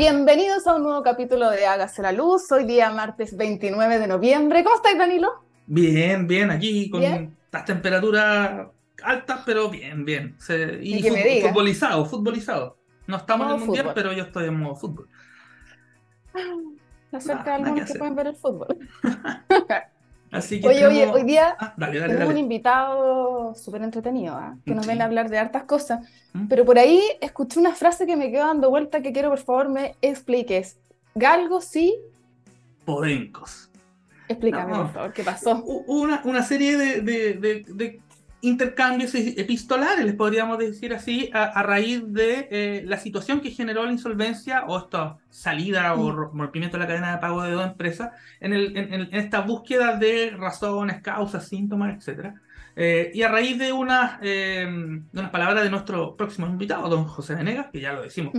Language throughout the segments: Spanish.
Bienvenidos a un nuevo capítulo de Hágase la Luz. Hoy día martes 29 de noviembre. ¿Cómo estáis, Danilo? Bien, bien, aquí con las temperaturas altas, pero bien, bien. y, futbolizado, futbolizado. No estamos en el mundial, pero yo estoy en modo fútbol. La suerte de algunos que pueden ver el fútbol. Así que oye, oye, hoy día ah, tenemos un invitado súper entretenido, ¿ah? que nos viene a hablar de hartas cosas, ¿Mm? pero por ahí escuché una frase que me quedó dando vuelta que quiero por favor me expliques. Galgos sí. Podencos. Explícame, por favor, ¿qué pasó? Una, una serie de, de, de intercambios epistolares, les podríamos decir así, a, raíz de eh, la situación que generó la insolvencia o esta salida o rompimiento de la cadena de pago de dos empresas en, el, en, esta búsqueda de razones, causas, síntomas, etc. Eh, y a raíz de, eh, de unas palabras de nuestro próximo invitado, don José Venegas, que ya lo decimos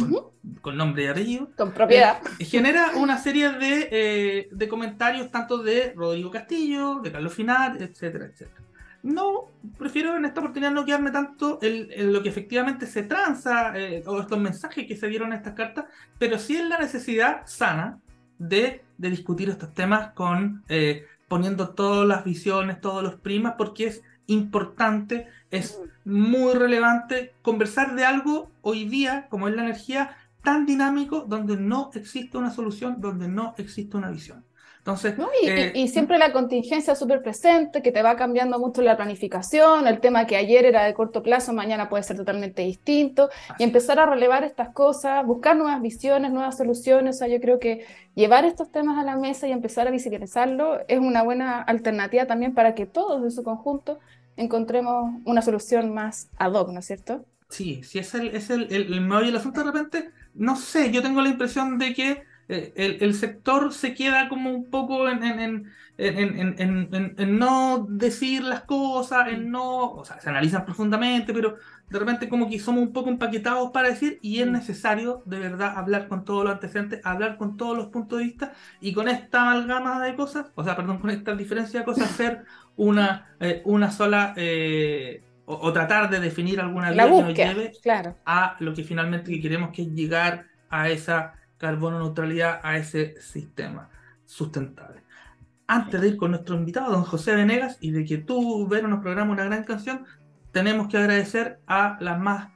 con, nombre y apellido, con propiedad, genera una serie de, de comentarios tanto de Rodrigo Castillo, de Carlos Finar, etcétera, etcétera no, prefiero en esta oportunidad no quedarme tanto en, lo que efectivamente se tranza eh, o estos mensajes que se dieron en estas cartas, pero sí en la necesidad sana de, discutir estos temas con eh, poniendo todas las visiones, todos los primas, porque es importante, es muy relevante conversar de algo hoy día, como es la energía, tan dinámico, donde no existe una solución, donde no existe una visión. Entonces, eh, y, siempre la contingencia súper presente, que te va cambiando mucho la planificación, el tema que ayer era de corto plazo, mañana puede ser totalmente distinto, y empezar a relevar estas cosas, buscar nuevas visiones, nuevas soluciones. O sea, yo creo que llevar estos temas a la mesa y empezar a visibilizarlo es una buena alternativa también para que todos en su conjunto encontremos una solución más ad hoc, ¿no es cierto? Sí, sí, es el, es el, el, el meollo del asunto de repente. No sé, yo tengo la impresión de que eh, el, sector se queda como un poco en, en, no decir las cosas, en no, o sea, se analizan profundamente, pero de repente como que somos un poco empaquetados para decir y es mm. necesario de verdad hablar con todos los antecedentes, hablar con todos los puntos de vista y con esta amalgama de cosas, o sea, perdón, con esta diferencia de cosas, hacer una, eh, una sola... Eh, o, tratar de definir alguna vía que nos lleve claro. a lo que finalmente queremos que es llegar a esa carbono neutralidad a ese sistema sustentable. Antes de ir con nuestro invitado, don José Venegas, y de que tú, Vero, nos programa una gran canción, tenemos que agradecer a las más,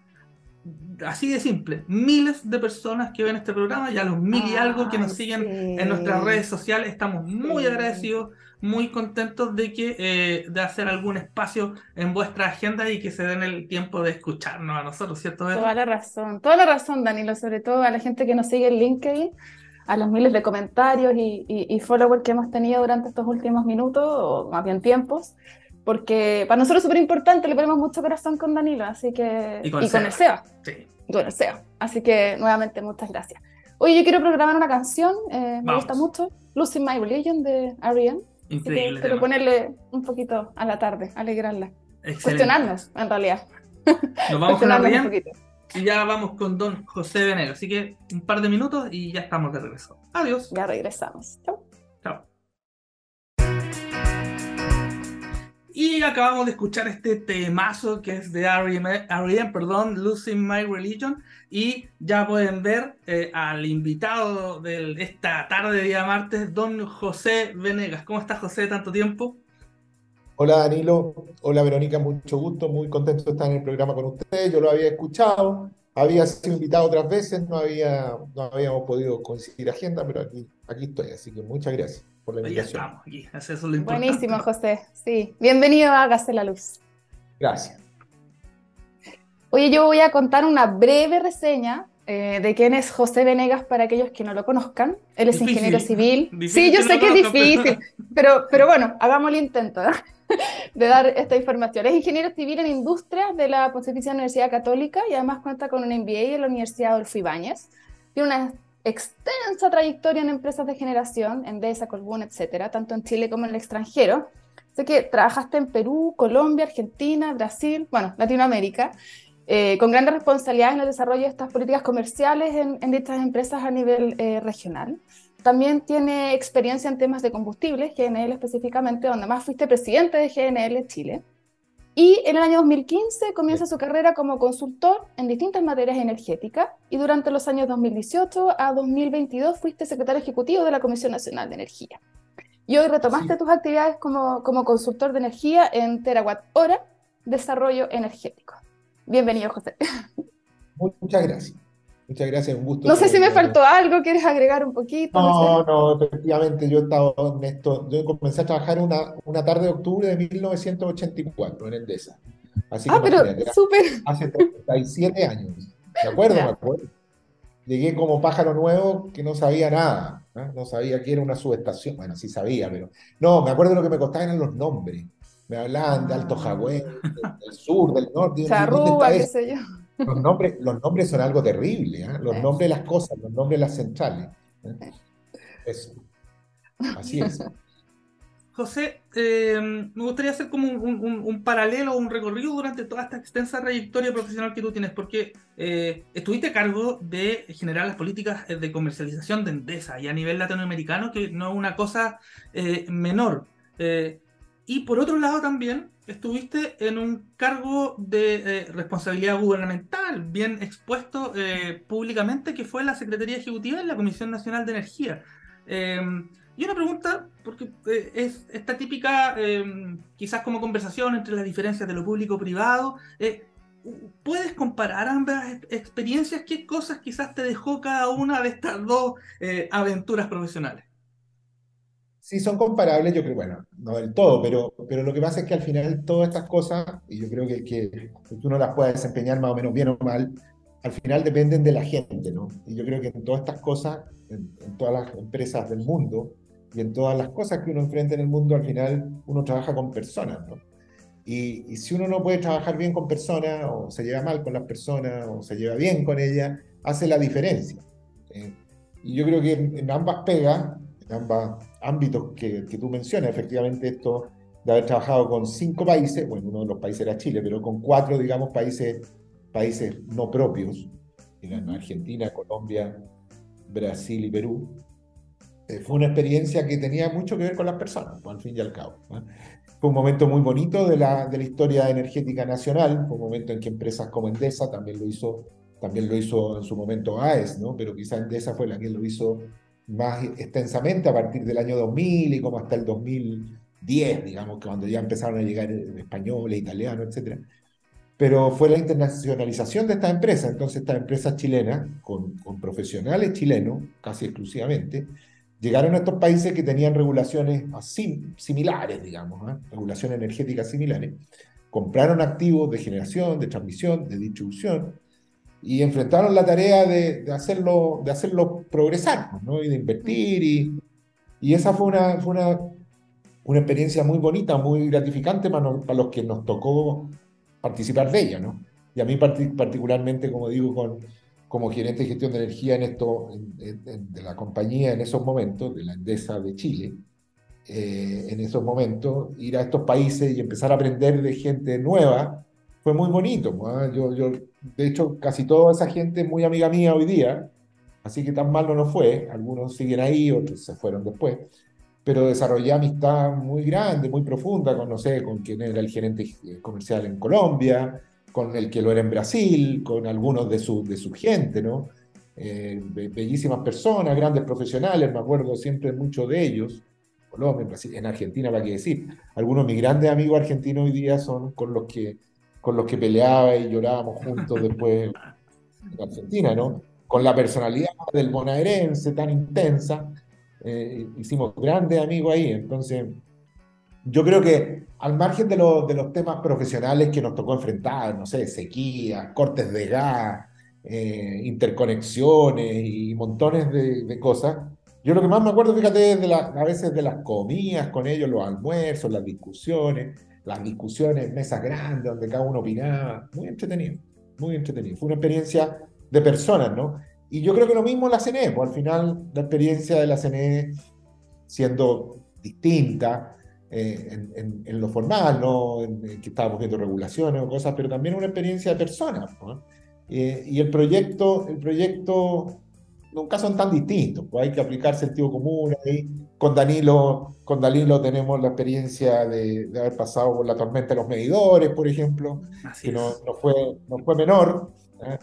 así de simple, miles de personas que ven este programa y a los mil y algo que nos siguen en nuestras redes sociales. Estamos muy agradecidos muy contentos de que eh, de hacer algún espacio en vuestra agenda y que se den el tiempo de escucharnos a nosotros, ¿cierto? Toda la razón, toda la razón, Danilo, sobre todo a la gente que nos sigue en LinkedIn, a los miles de comentarios y, y, followers que hemos tenido durante estos últimos minutos, o más bien tiempos, porque para nosotros es súper importante, le ponemos mucho corazón con Danilo, así que... Y con, el, SEA. Sí. Y con el SEA. Así que nuevamente muchas gracias. Oye, yo quiero programar una canción, eh, me gusta mucho, Losing My Religion de R.E.M. Increíble. Pero ponerle un poquito a la tarde, alegrarla. Cuestionarnos, en realidad. Nos vamos con la y ya vamos con don José Venegas. Así que un par de minutos y ya estamos de regreso. Adiós. Ya regresamos. Chao. Y acabamos de escuchar este temazo que es de R.E.M., perdón, Losing My Religion. Y ya pueden ver eh, al invitado de esta tarde, día martes, don José Venegas. ¿Cómo estás, José, tanto tiempo? Hola, Danilo. Hola, Verónica. Mucho gusto. Muy contento de estar en el programa con ustedes. Yo lo había escuchado. Había sido invitado otras veces. No, había, no habíamos podido coincidir agenda, pero aquí, aquí estoy. Así que muchas gracias por la invitación. Ya estamos aquí. Eso es lo importante. Buenísimo, José. Sí. Bienvenido a Hágase la Luz. Gracias. Oye, yo voy a contar una breve reseña eh, de quién es José Venegas para aquellos que no lo conozcan. Él es ingeniero civil. sí, yo sé que es difícil, pero, pero bueno, hagamos el intento de dar esta información. Es ingeniero civil en industrias de la Pontificia Universidad Católica y además cuenta con un MBA en la Universidad Adolfo Ibáñez. Tiene una extensa trayectoria en empresas de generación, en Desa, Colbún, etcétera, tanto en Chile como en el extranjero. Sé que trabajaste en Perú, Colombia, Argentina, Brasil, bueno, Latinoamérica, eh, con grandes responsabilidades en el desarrollo de estas políticas comerciales en, en dichas empresas a nivel eh, regional. También tiene experiencia en temas de combustibles, GNL específicamente, donde más fuiste presidente de GNL Chile. Y en el año 2015 comienza su carrera como consultor en distintas materias energéticas y durante los años 2018 a 2022 fuiste secretario ejecutivo de la Comisión Nacional de Energía. Y hoy retomaste tus actividades como, como consultor de energía en Terawatt Hora, Desarrollo Energético. Bienvenido, José. Muchas gracias. Muchas gracias, un gusto. No sé si me faltó algo, ¿quieres agregar un poquito? No, no, efectivamente, yo he estado en esto, yo comencé a trabajar una, una tarde de octubre de 1984 en Endesa. Así ah, pero súper. Hace 37 años. ¿De acuerdo? Me acuerdo. Llegué como pájaro nuevo que no sabía nada, ¿no? ¿no? sabía que era una subestación, bueno, sí sabía, pero no, me acuerdo de lo que me costaban eran los nombres. Me hablaban de Alto Jagüey, del, sur, del norte. Charrúa, qué sé yo. Los nombres, los nombres son algo terrible, ¿eh? los nombres de las cosas, los nombres de las centrales. ¿eh? Eso. Así es. José, eh, me gustaría hacer como un, un, un, paralelo, un recorrido durante toda esta extensa trayectoria profesional que tú tienes, porque estuviste a cargo de generar las políticas de comercialización de Endesa y a nivel latinoamericano, que no es una cosa menor. Y por otro lado también estuviste en un cargo de eh, responsabilidad gubernamental bien expuesto eh, públicamente, que fue la Secretaría Ejecutiva en la Comisión Nacional de Energía. Em, y una pregunta, porque eh, es esta típica, em, quizás como conversación entre las diferencias de lo público-privado, ¿puedes comparar ambas experiencias? ¿Qué cosas quizás te dejó cada una de estas dos aventuras profesionales? Sí, son comparables, yo creo, bueno, no del todo, pero, pero lo que pasa es que al final todas estas cosas, y yo creo que, que uno las pueda desempeñar más o menos bien o mal, al final dependen de la gente, ¿no? Y yo creo que en todas estas cosas, en, todas las empresas del mundo y en todas las cosas que uno enfrenta en el mundo, al final uno trabaja con personas, ¿no? Y, y si uno no puede trabajar bien con personas, o se lleva mal con las personas, o se lleva bien con ellas, hace la diferencia. Y yo creo que en, en ambas pegas, en ambas ámbitos que, que, tú mencionas, efectivamente esto de haber trabajado con cinco países, bueno, uno de los países era Chile, pero con cuatro, digamos, países, países no propios, Argentina, Colombia, Brasil y Perú, eh, fue una experiencia que tenía mucho que ver con las personas, pues, al fin y al cabo. Fue un momento muy bonito de la, de la historia energética nacional, fue un momento en que empresas como Endesa también lo hizo, también lo hizo en su momento AES, ¿no? pero quizá Endesa fue la que lo hizo más extensamente a partir del año 2000 y como hasta el 2010, digamos, que cuando ya empezaron a llegar españoles, italianos, etc. Pero fue la internacionalización de estas empresas, entonces estas empresas chilenas, con, con profesionales chilenos, casi exclusivamente, llegaron a estos países que tenían regulaciones así, similares, digamos, ¿eh? regulaciones energéticas similares, compraron activos de generación, de transmisión, de distribución, y enfrentaron la tarea de, de, hacerlo, de hacerlo progresar pues, ¿no? y de invertir. Y, y esa fue, una, fue una, una, experiencia muy bonita, muy gratificante para, para, los que nos tocó participar de ella. ¿no? Y a mí particularmente, como digo, con, como gerente de gestión de energía en esto, de la compañía en esos momentos, de la Endesa de Chile, eh, en esos momentos, ir a estos países y empezar a aprender de gente nueva, fue muy bonito. ¿ah? Yo, yo, de hecho, casi toda esa gente es muy amiga mía hoy día, así que tan mal no fue. Algunos siguen ahí, otros se fueron después. Pero desarrollé amistad muy grande, muy profunda, con, no sé, con quien era el gerente comercial en Colombia, con el que lo era en Brasil, con algunos de su, de su gente, ¿no? Eh, bellísimas personas, grandes profesionales, me acuerdo siempre mucho de ellos. Colombia, en, Brasil, en Argentina, para qué decir. Algunos de mis grandes amigos argentinos hoy día son con los que con los que peleaba y llorábamos juntos después en Argentina, ¿no? Con la personalidad del bonaerense tan intensa, eh, hicimos grandes amigos ahí, entonces yo creo que al margen de, de, los temas profesionales que nos tocó enfrentar, no sé, sequía, cortes de gas, eh, interconexiones y montones de, de, cosas, yo lo que más me acuerdo, fíjate, de la, a veces de las comidas con ellos, los almuerzos, las discusiones, las discusiones, mesas grandes donde cada uno opinaba, muy entretenido, muy entretenido. Fue una experiencia de personas, ¿no? Y yo creo que lo mismo la CNE, pues al final la experiencia de la CNE siendo distinta eh, en, en, lo formal, ¿no? En, que estábamos viendo regulaciones o cosas, pero también una experiencia de personas. ¿no? Eh, y el proyecto, el proyecto nunca son tan distintos, pues hay que aplicar sentido común ahí con Danilo, con Danilo tenemos la experiencia de, haber pasado por la tormenta de los medidores, por ejemplo, que no, fue, no fue menor. ¿eh?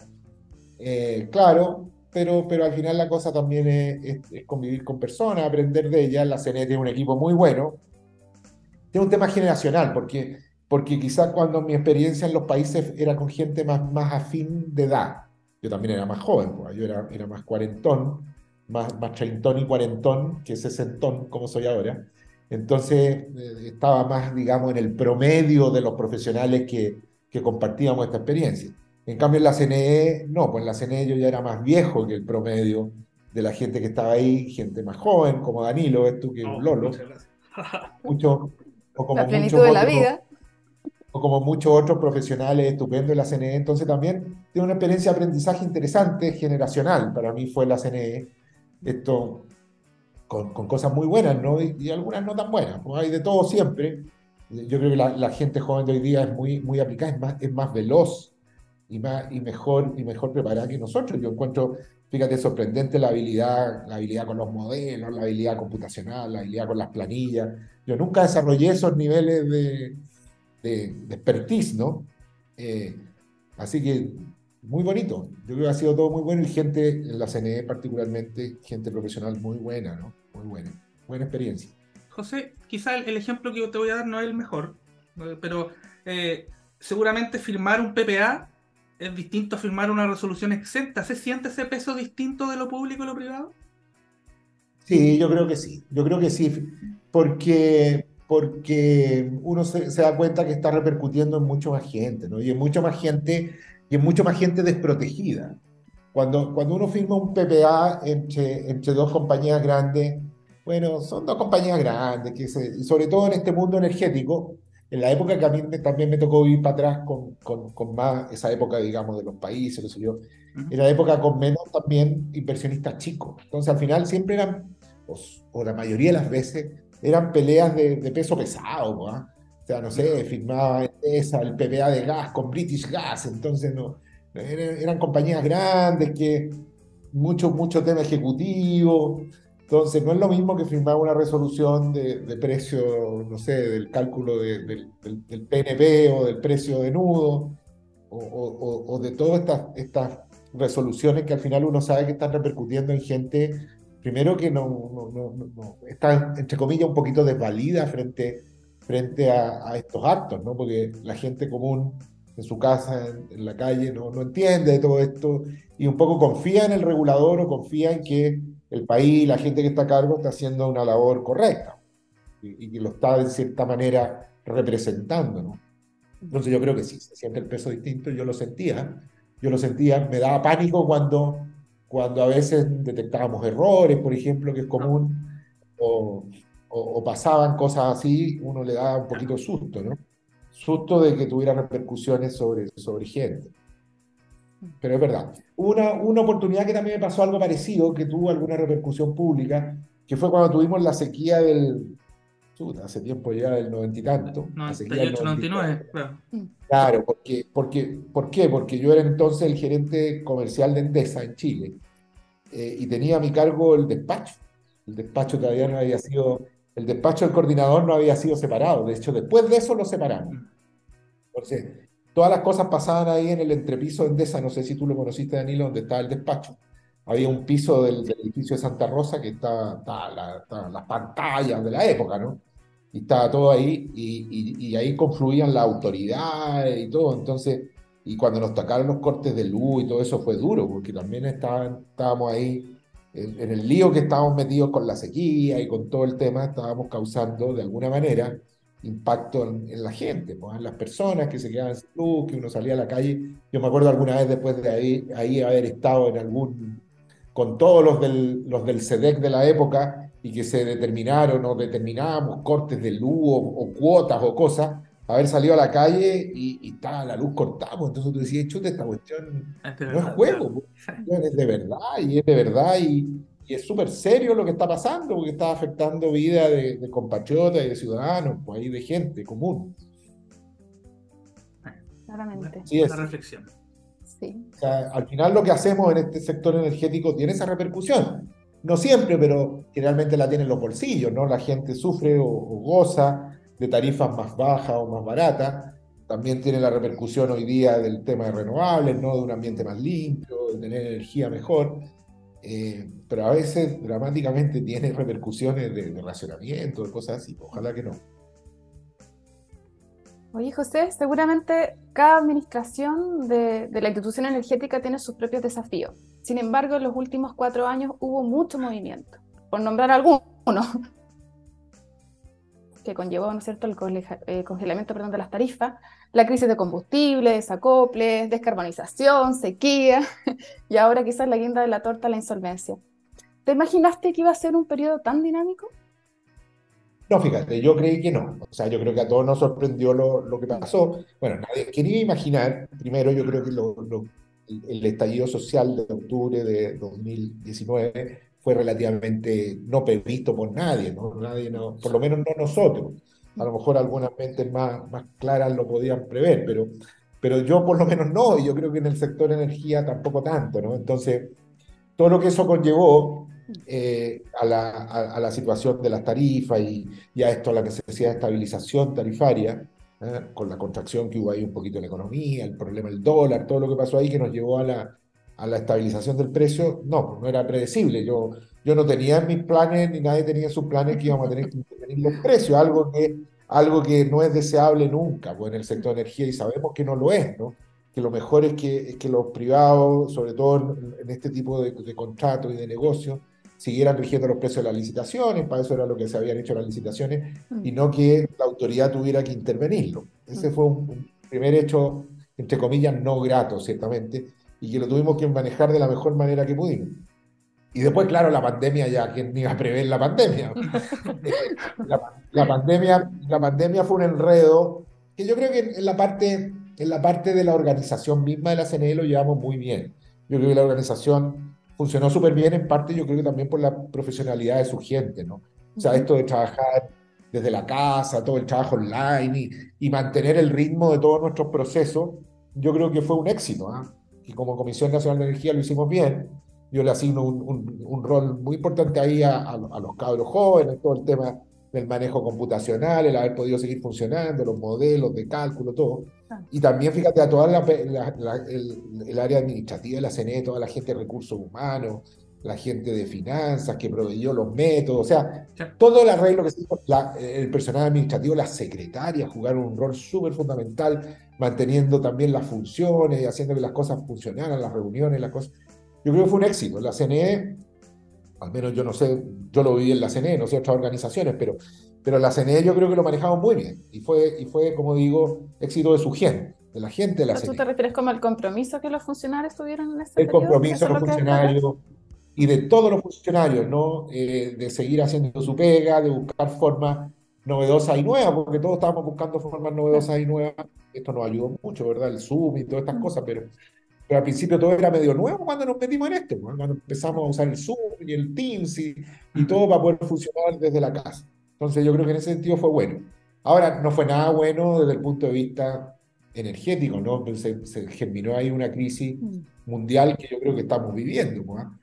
Eh, claro, pero, pero al final la cosa también es, convivir con personas, aprender de ellas. La CNE tiene un equipo muy bueno. Tiene un tema generacional, porque, porque quizás cuando mi experiencia en los países era con gente más, más afín de edad, yo también era más joven, pues, yo era, era más cuarentón, más, más treintón y cuarentón que sesentón, como soy ahora. Entonces eh, estaba más, digamos, en el promedio de los profesionales que, que compartíamos esta experiencia. En cambio, en la CNE, no, pues en la CNE yo ya era más viejo que el promedio de la gente que estaba ahí, gente más joven, como Danilo, ves tú que oh, Lolo. Mucho, o como la plenitud de la vida. O como muchos otros profesionales estupendos de la CNE. Entonces también tiene una experiencia de aprendizaje interesante, generacional. Para mí fue la CNE esto con, cosas muy buenas, ¿no? Y, algunas no tan buenas, pues hay de todo siempre. Yo creo que la, la, gente joven de hoy día es muy, muy aplicada, es más, es más veloz y, más, y, mejor, y mejor preparada que nosotros. Yo encuentro, fíjate, sorprendente la habilidad, la habilidad con los modelos, la habilidad computacional, la habilidad con las planillas. Yo nunca desarrollé esos niveles de, de, de expertise, ¿no? Eh, así que muy bonito. Yo creo que ha sido todo muy bueno y gente en la CNE particularmente, gente profesional muy buena, ¿no? Muy buena. Buena experiencia. José, quizá el, ejemplo que yo te voy a dar no es el mejor, pero eh, seguramente firmar un PPA es distinto a firmar una resolución exenta. ¿Se siente ese peso distinto de lo público y lo privado? Sí, yo creo que sí. Yo creo que sí. Porque, porque uno se, se da cuenta que está repercutiendo en mucha más gente, ¿no? Y en mucha más gente y es mucho más gente desprotegida. Cuando, cuando uno firma un PPA entre, entre dos compañías grandes, bueno, son dos compañías grandes, que y sobre todo en este mundo energético, en la época que a mí también me tocó vivir para atrás con, con, con, más, esa época, digamos, de los países, sé yo, era época con menos también inversionistas chicos. Entonces, al final siempre eran, o, la mayoría de las veces, eran peleas de, de peso pesado, ¿no? O sea, no sé, firmaba esa, el PPA de gas con British Gas, entonces no, eran, compañías grandes que mucho, mucho tema ejecutivo, entonces no es lo mismo que firmar una resolución de, precio, no sé, del cálculo del, PNP o del precio de nudo, o, de todas estas, estas resoluciones que al final uno sabe que están repercutiendo en gente, primero que no, no, no está, entre comillas, un poquito desvalida frente frente a, estos actos, ¿no? Porque la gente común en su casa, en, la calle, no, no, entiende de todo esto y un poco confía en el regulador o confía en que el país, la gente que está a cargo, está haciendo una labor correcta y, que lo está de cierta manera representando, ¿no? Entonces yo creo que sí, se siente el peso distinto, yo lo sentía, yo lo sentía, me daba pánico cuando, cuando a veces detectábamos errores, por ejemplo, que es común, o, o, pasaban cosas así, uno le daba un poquito susto, ¿no? Susto de que tuviera repercusiones sobre, sobre gente. Pero es verdad. Una, una oportunidad que también me pasó algo parecido, que tuvo alguna repercusión pública, que fue cuando tuvimos la sequía del, hace tiempo ya del noventa y tanto. 98, 99, claro. Claro, porque, porque, ¿por qué? Porque yo era entonces el gerente comercial de Endesa en Chile eh, y tenía a mi cargo el despacho. El despacho todavía no había sido el despacho del coordinador no había sido separado. De hecho, después de eso lo separaron. Entonces, todas las cosas pasaban ahí en el entrepiso de Endesa. No sé si tú lo conociste, Danilo, donde estaba el despacho. Había un piso del, edificio de Santa Rosa que estaba, las pantallas de la época, ¿no? Y estaba todo ahí y, y, ahí confluían las autoridades y todo. Entonces, y cuando nos tocaron los cortes de luz y todo eso fue duro, porque también estaban, estábamos ahí en, el lío que estábamos metidos con la sequía y con todo el tema, estábamos causando de alguna manera impacto en, la gente, pues, en las personas que se quedaban sin luz, que uno salía a la calle. Yo me acuerdo alguna vez después de ahí, ahí haber estado en algún, con todos los del, los del SEDEC de la época y que se determinaron o determinábamos cortes de luz o cuotas o cosas, haber salido a la calle y, y estaba la luz cortada, pues, entonces tú decías, chute, esta cuestión no es juego, pues, es de verdad, y es de verdad, y, y es súper serio lo que está pasando, porque está afectando vida de, de compatriotas y de ciudadanos, pues ahí de gente común. Claramente. Sí, es. reflexión. Sí. O sea, al final lo que hacemos en este sector energético tiene esa repercusión. no siempre, pero generalmente la tienen los bolsillos, ¿no? La gente sufre o, goza de tarifas más bajas o más baratas. También tiene la repercusión hoy día del tema de renovables, ¿no? De un ambiente más limpio, de tener energía mejor. Eh, pero a veces dramáticamente tiene repercusiones de, de racionamiento, de cosas así. Ojalá que no. Oye, José, seguramente cada administración de, la institución energética tiene sus propios desafíos. Sin embargo, en los últimos cuatro años hubo mucho movimiento, por nombrar algunos, que conllevó, ¿no es cierto?, el eh, congelamiento de las tarifas, la crisis de combustible, desacoples, descarbonización, sequía, y ahora quizás la guinda de la torta, la insolvencia. ¿Te imaginaste que iba a ser un periodo tan dinámico? No, fíjate, yo creí que no. O sea, yo creo que a todos nos sorprendió lo, lo que pasó. Bueno, nadie quería imaginar, primero yo creo que lo, el estallido social de octubre de 2019 fue relativamente no previsto por nadie, ¿no? Nadie, no, por lo menos no nosotros. A lo mejor algunas mentes más, más claras lo podían prever, pero, pero yo por lo menos no, y yo creo que en el sector energía tampoco tanto, ¿no? Entonces, todo lo que eso conllevó eh, a, la, a, la, situación de las tarifas y, y, a esto, a la necesidad de estabilización tarifaria, ¿eh? con la contracción que hubo ahí un poquito en la economía, el problema del dólar, todo lo que pasó ahí que nos llevó a la, a la estabilización del precio, no, pues no era predecible. Yo, yo no tenía en mis planes, ni nadie tenía en sus planes que íbamos a tener que intervenir los precios, algo que, algo que no es deseable nunca pues, en el sector de energía y sabemos que no lo es, ¿no? que lo mejor es que, que los privados, sobre todo en, este tipo de, de contratos y de negocios, siguieran rigiendo los precios de las licitaciones, para eso era lo que se habían hecho las licitaciones, y no que la autoridad tuviera que intervenirlo. Ese fue un, primer hecho, entre comillas, no grato, ciertamente, y que lo tuvimos que manejar de la mejor manera que pudimos. Y después, claro, la pandemia ya, ¿quién iba a prever la pandemia? la, pandemia la pandemia fue un enredo que yo creo que en la parte, en la parte de la organización misma de la CNE lo llevamos muy bien. Yo creo que la organización funcionó súper bien, en parte yo creo que también por la profesionalidad de su gente, ¿no? O sea, esto de trabajar desde la casa, todo el trabajo online y, mantener el ritmo de todos nuestros procesos, yo creo que fue un éxito. ¿ah? Y como Comisión Nacional de Energía lo hicimos bien. Yo le asigno un, un, rol muy importante ahí a, a, los cabros jóvenes, todo el tema del manejo computacional, el haber podido seguir funcionando, los modelos de cálculo, todo. Y también, fíjate, a toda la, el, área administrativa de la CNE, toda la gente de recursos humanos, la gente de finanzas que proveyó los métodos, o sea, todo el arreglo que se hizo, el personal administrativo, las secretarias jugaron un rol súper fundamental, manteniendo también las funciones y haciendo que las cosas funcionaran, las reuniones, las cosas. Yo creo que fue un éxito. La CNE, al menos yo no sé, yo lo viví en la CNE, no sé otras organizaciones, pero pero la CNE yo creo que lo manejamos muy bien y fue, y fue como digo, éxito de su gente, de la gente de la CNE. ¿Tú te refieres como al compromiso que los funcionarios tuvieron en este El compromiso de los funcionarios y de todos los funcionarios, ¿no? Eh, de seguir haciendo su pega, de buscar formas novedosas y nuevas, porque todos estábamos buscando formas novedosas y nuevas. Esto nos ayudó mucho, ¿verdad? El Zoom y todas estas cosas, pero, pero al principio todo era medio nuevo cuando nos metimos en esto, cuando empezamos a usar el Zoom y el Teams y, y todo para poder funcionar desde la casa. Entonces yo creo que en ese sentido fue bueno. Ahora, no fue nada bueno desde el punto de vista energético, ¿no? Se, se germinó ahí una crisis mundial que yo creo que estamos viviendo. ¿no?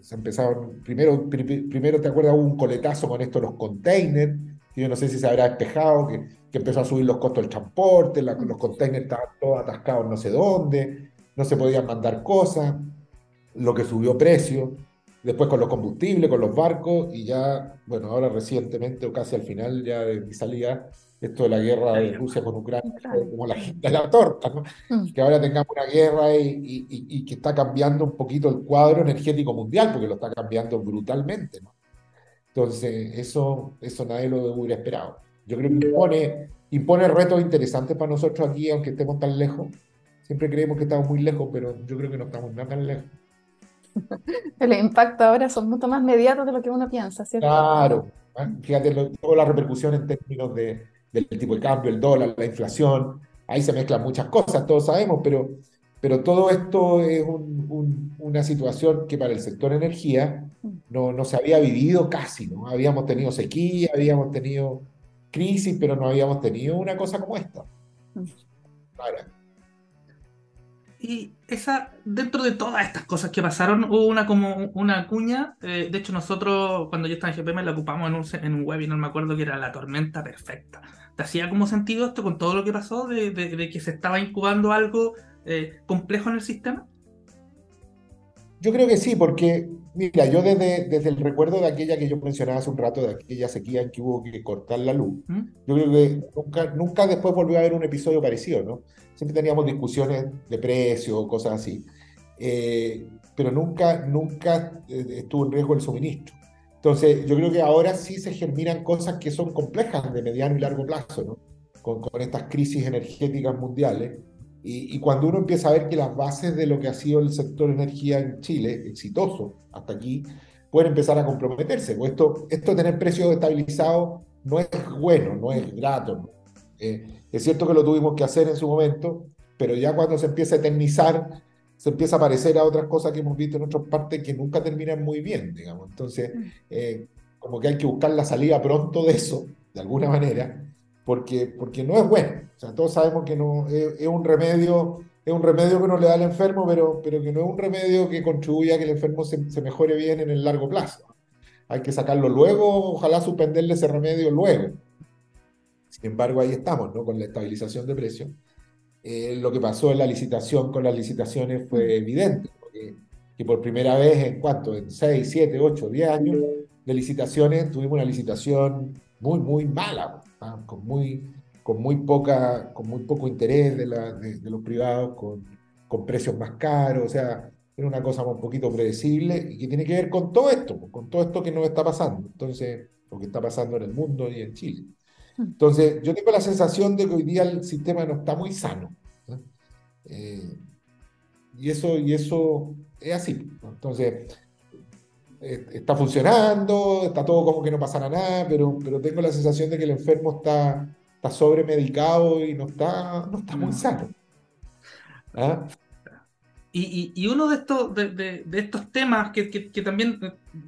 Se empezaron, primero, primero te acuerdas, hubo un coletazo con esto, los containers, que yo no sé si se habrá despejado, que, que empezó a subir los costos del transporte, los containers estaban todos atascados no sé dónde, no se podían mandar cosas, lo que subió precio después con los combustibles, con los barcos, y ya, bueno, ahora recientemente o casi al final ya de mi salida, esto de la guerra de Rusia con Ucrania, como la de la torta, ¿no? Mm. Que ahora tengamos una guerra y, y, que está cambiando un poquito el cuadro energético mundial, porque lo está cambiando brutalmente, ¿no? Entonces, eso, eso nadie lo hubiera esperado. Yo creo que impone, impone retos interesantes para nosotros aquí, aunque estemos tan lejos. Siempre creemos que estamos muy lejos, pero yo creo que no estamos nada tan lejos. El impacto ahora son mucho más mediatos de lo que uno piensa, ¿cierto? Claro, ah, fíjate toda la repercusión en términos de, del tipo de cambio, el dólar, la inflación, ahí se mezclan muchas cosas, todos sabemos, pero, pero todo esto es una situación que para el sector energía no, no se había vivido casi, ¿no? Habíamos tenido sequía, habíamos tenido crisis, pero no habíamos tenido una cosa como esta. Y, y esa, dentro de todas estas cosas que pasaron, hubo una como una cuña. Eh, de hecho, nosotros, cuando yo estaba en GPM, la ocupamos en un, en un webinar, me acuerdo que era la tormenta perfecta. ¿Te hacía como sentido esto con todo lo que pasó, de, de, que se estaba incubando algo eh, complejo en el sistema? Yo creo que sí, porque, mira, yo desde, desde el recuerdo de aquella que yo mencionaba hace un rato, de aquella sequía en que hubo que cortar la luz, ¿Mm? yo creo que nunca, nunca después volvió a haber un episodio parecido, ¿no? Siempre teníamos discusiones de precios, cosas así, eh, pero nunca, nunca eh, estuvo en riesgo el suministro. Entonces, yo creo que ahora sí se germinan cosas que son complejas de mediano y largo plazo. Con, con estas crisis energéticas mundiales y, cuando uno empieza a ver que las bases de lo que ha sido el sector energía en Chile, exitoso hasta aquí, pueden empezar a comprometerse. Pues esto, esto de tener precios estabilizados no es bueno, no es grato. Eh, es cierto que lo tuvimos que hacer en su momento, pero ya cuando se empieza a eternizar, se empieza a parecer a otras cosas que hemos visto en otras partes que nunca terminan muy bien, digamos. Entonces, mm. eh, como que hay que buscar la salida pronto de eso, de alguna manera, porque, porque no es bueno. O sea, todos sabemos que no es, un remedio, es un remedio que uno le da al enfermo, pero, pero que no es un remedio que contribuya a que el enfermo se, mejore bien en el largo plazo. Hay que sacarlo luego, ojalá suspenderle ese remedio luego. Sin embargo, ahí estamos, ¿no? Con la estabilización de precios. Eh, lo que pasó en la licitación con las licitaciones fue evidente, porque, que por primera vez en cuánto, en 6, 7, 8, 10 años de licitaciones, tuvimos una licitación muy, muy mala con, muy, con, muy poca, con muy poco interés de, la, de, los privados, con, con, precios más caros, o sea, era una cosa un poquito predecible y que tiene que ver con todo esto, con todo esto que nos está pasando, entonces, lo que está pasando en el mundo y en Chile. Entonces, yo tengo la sensación de que hoy día el sistema no está muy sano. Eh, y, eso, y eso es así. Entonces, eh, está funcionando, está todo como que no pasará nada, pero, pero tengo la sensación de que el enfermo está, está sobremedicado y no está, no está muy mm. sano. ¿Ah? Y, y, uno de estos, de, de, estos temas que, que, también,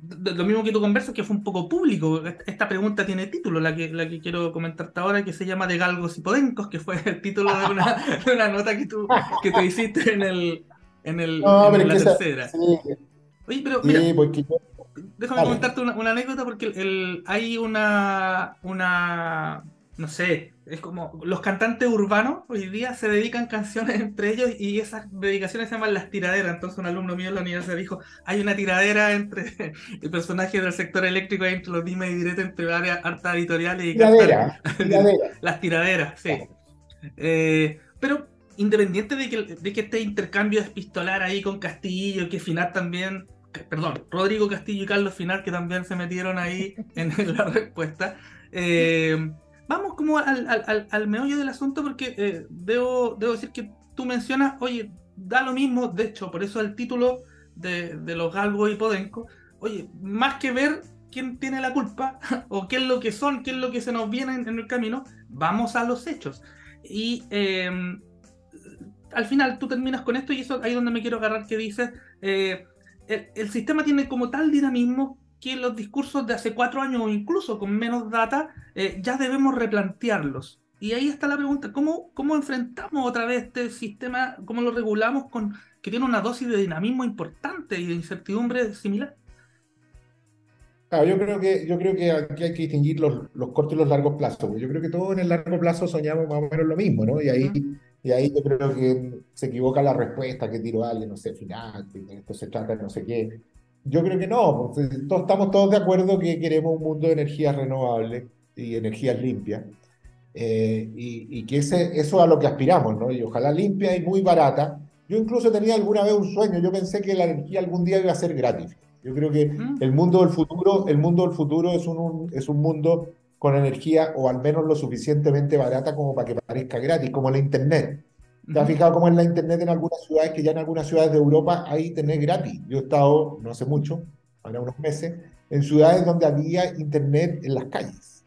lo mismo que tú conversas, que fue un poco público, esta pregunta tiene título, la que, la que quiero comentarte ahora, que se llama De Galgos y Podencos, que fue el título de una, de una nota que tú, que tú hiciste en el, en, el, en la tercera. Oye, pero mira, déjame comentarte una, anécdota porque el, hay una, una, no sé, es como los cantantes urbanos hoy día se dedican canciones entre ellos y esas dedicaciones se llaman las tiraderas. Entonces un alumno mío en la universidad dijo, hay una tiradera entre el personaje del sector eléctrico y entre los dime y directos entre varias artes editoriales y tiradera, las tiraderas, sí. Eh, pero independiente de que, de que este intercambio epistolar ahí con Castillo, que final también perdón, Rodrigo Castillo y Carlos Final, que también se metieron ahí en, la respuesta. Eh, vamos como al, meollo del asunto porque eh, debo, debo decir que tú mencionas, oye, da lo mismo, de hecho, por eso el título de, los Galgo y Podenco, oye, más que ver quién tiene la culpa o qué es lo que son, qué es lo que se nos viene en, el camino, vamos a los hechos. Y em, al final tú terminas con esto y eso ahí es donde me quiero agarrar que dices, eh, el, sistema tiene como tal dinamismo que los discursos de hace cuatro años o incluso con menos data eh, ya debemos replantearlos. Y ahí está la pregunta, ¿cómo, ¿cómo enfrentamos otra vez este sistema, cómo lo regulamos con que tiene una dosis de dinamismo importante y de incertidumbre similar? Claro, yo creo que, yo creo que aquí hay que distinguir los, los cortos y los largos plazos. Yo creo que todos en el largo plazo soñamos más o menos lo mismo, ¿no? Y ahí... Y ahí yo creo que se equivoca la respuesta que tiró alguien, no sé, final, esto se trata de no sé qué. Yo creo que no, pues, todos, estamos todos de acuerdo que queremos un mundo de energías renovables y energías limpias. Eh, y, que ese, eso es a lo que aspiramos, ¿no? Y ojalá limpia y muy barata. Yo incluso tenía alguna vez un sueño, yo pensé que la energía algún día iba a ser gratis. Yo creo que mm. el mundo del futuro, el mundo del futuro es un, es un mundo con energía o al menos lo suficientemente barata como para que parezca gratis, como la Internet. ¿Te has fijado cómo es la Internet en algunas ciudades, que ya en algunas ciudades de Europa hay Internet gratis? Yo he estado, no hace mucho, ahora unos meses, en ciudades donde había Internet en las calles.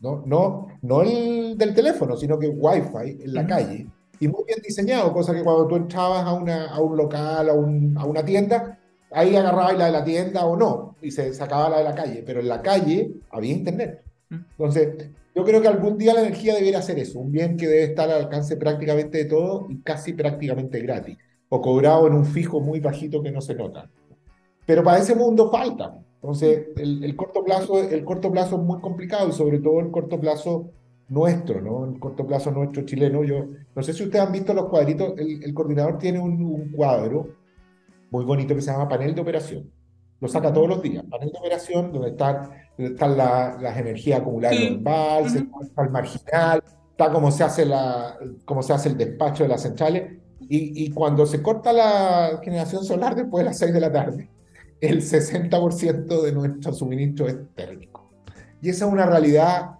No, no, no el del teléfono, sino que Wi-Fi en la calle. Y muy bien diseñado, cosa que cuando tú entrabas a, una, a un local, a, un, a una tienda, ahí agarrabas la de la tienda o no, y se sacaba la de la calle, pero en la calle había Internet. Entonces, yo creo que algún día la energía debería ser eso, un bien que debe estar al alcance prácticamente de todo y casi prácticamente gratis. o cobrado en un fijo muy bajito que no se nota. Pero para ese mundo falta. Entonces, el, corto plazo, el corto plazo es muy complicado y sobre todo el corto plazo nuestro, ¿no? El corto plazo nuestro chileno. Yo no sé si ustedes han visto los cuadritos. El, coordinador tiene un, cuadro muy bonito que se llama panel de operación. Lo saca todos los días. Panel de operación donde están, están las energías acumuladas en el embalse, está el marginal, está cómo se hace, la, cómo se hace el despacho de las centrales. Y, y cuando se corta la generación solar después de las 6 de la tarde, el 60% de nuestro suministro es térmico. Y esa es una realidad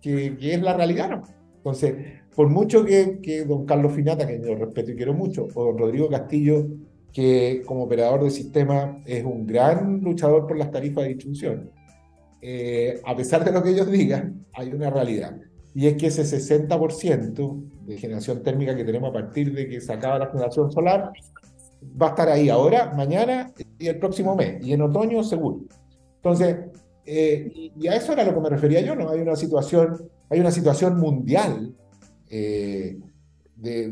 que, es la realidad, ¿no? Entonces, por mucho que, que, don Carlos Finata, que yo respeto y quiero mucho, o don Rodrigo Castillo, que como operador de sistema es un gran luchador por las tarifas de distribución, eh, a pesar de lo que ellos digan, hay una realidad. Y es que ese 60% de generación térmica que tenemos a partir de que se acaba la generación solar va a estar ahí ahora, mañana y el próximo mes, y en otoño seguro. Entonces, eh, y, a eso era lo que me refería yo, ¿no? Hay una situación, hay una situación mundial eh, de,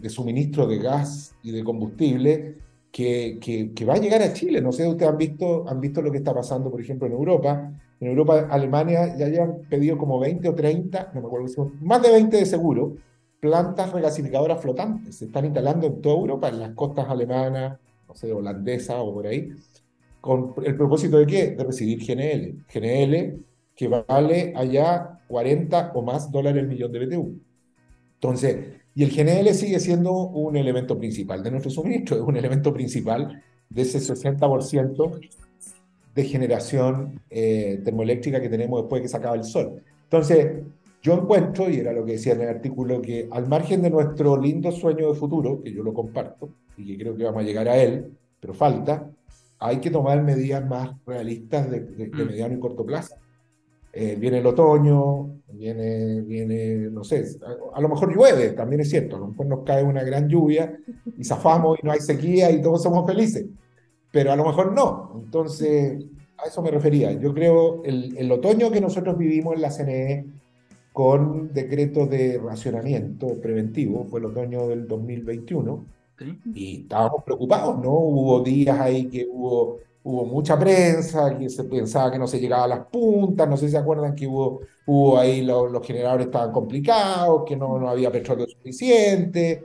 de, suministro de gas y de combustible que, que, va a llegar a Chile. No sé, ustedes han visto, han visto lo que está pasando, por ejemplo, en Europa. En Europa, Alemania ya hayan pedido como 20 o 30, no me acuerdo, más de 20 de seguro, plantas regasificadoras flotantes. Se están instalando en toda Europa, en las costas alemanas, no sé, holandesas o por ahí, con el propósito de qué? De recibir GNL. GNL que vale allá 40 o más dólares el millón de BTU. Entonces, y el GNL sigue siendo un elemento principal de nuestro suministro, es un elemento principal de ese 60% de generación eh, termoeléctrica que tenemos después de que se acaba el sol. Entonces, yo encuentro, y era lo que decía en el artículo, que al margen de nuestro lindo sueño de futuro, que yo lo comparto y que creo que vamos a llegar a él, pero falta, hay que tomar medidas más realistas de, mm. mediano y corto plazo. Eh, viene el otoño, viene, viene, no sé, a, lo mejor llueve, también es cierto, a lo mejor nos cae una gran lluvia y zafamos y no hay sequía y todos somos felices, pero a lo mejor no. Entonces, a eso me refería. Yo creo el, el otoño que nosotros vivimos en la CNE con decreto de racionamiento preventivo, fue el otoño del 2021, y estábamos preocupados, ¿no? Hubo días ahí que hubo, hubo mucha prensa, que se pensaba que no se llegaba a las puntas, no sé si se acuerdan que hubo, hubo ahí los generadores estaban complicados, que no, no había petróleo suficiente.